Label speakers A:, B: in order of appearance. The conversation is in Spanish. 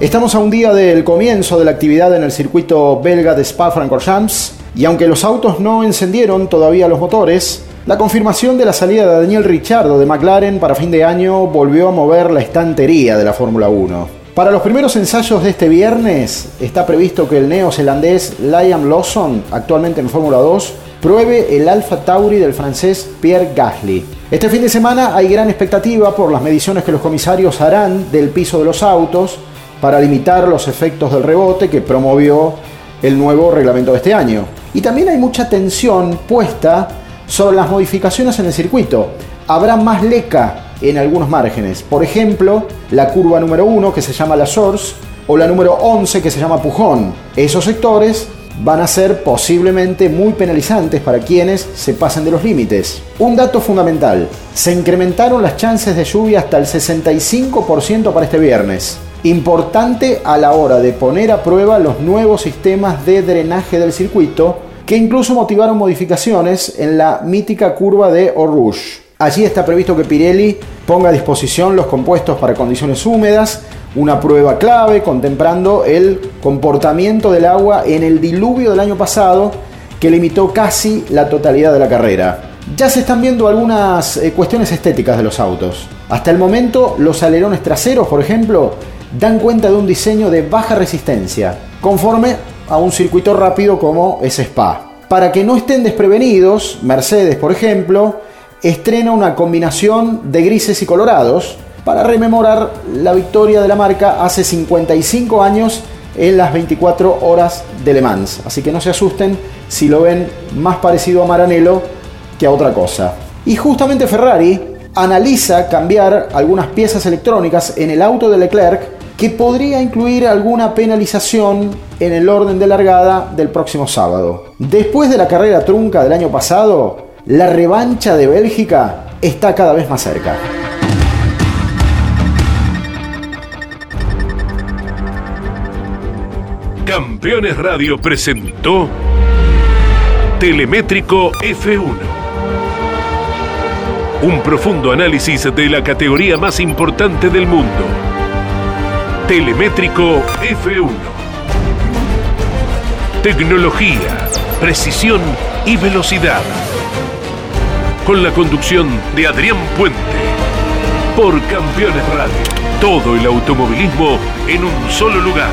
A: Estamos a un día del comienzo de la actividad en el circuito belga de Spa-Francorchamps y aunque los autos no encendieron todavía los motores, la confirmación de la salida de Daniel Ricciardo de McLaren para fin de año volvió a mover la estantería de la Fórmula 1. Para los primeros ensayos de este viernes está previsto que el neozelandés Liam Lawson, actualmente en Fórmula 2, pruebe el Alfa Tauri del francés Pierre Gasly. Este fin de semana hay gran expectativa por las mediciones que los comisarios harán del piso de los autos para limitar los efectos del rebote que promovió el nuevo reglamento de este año. Y también hay mucha tensión puesta sobre las modificaciones en el circuito. Habrá más leca en algunos márgenes. Por ejemplo, la curva número 1 que se llama la Source o la número 11 que se llama Pujón. Esos sectores van a ser posiblemente muy penalizantes para quienes se pasen de los límites. Un dato fundamental, se incrementaron las chances de lluvia hasta el 65% para este viernes importante a la hora de poner a prueba los nuevos sistemas de drenaje del circuito que incluso motivaron modificaciones en la mítica curva de Eau Allí está previsto que Pirelli ponga a disposición los compuestos para condiciones húmedas, una prueba clave contemplando el comportamiento del agua en el diluvio del año pasado que limitó casi la totalidad de la carrera. Ya se están viendo algunas eh, cuestiones estéticas de los autos. Hasta el momento, los alerones traseros, por ejemplo, dan cuenta de un diseño de baja resistencia, conforme a un circuito rápido como es Spa. Para que no estén desprevenidos, Mercedes, por ejemplo, estrena una combinación de grises y colorados para rememorar la victoria de la marca hace 55 años en las 24 horas de Le Mans. Así que no se asusten si lo ven más parecido a Maranello que a otra cosa. Y justamente Ferrari analiza cambiar algunas piezas electrónicas en el auto de Leclerc que podría incluir alguna penalización en el orden de largada del próximo sábado. Después de la carrera trunca del año pasado, la revancha de Bélgica está cada vez más cerca.
B: Campeones Radio presentó Telemétrico F1. Un profundo análisis de la categoría más importante del mundo Telemétrico F1. Tecnología, precisión y velocidad. Con la conducción de Adrián Puente. Por Campeones Radio. Todo el automovilismo en un solo lugar.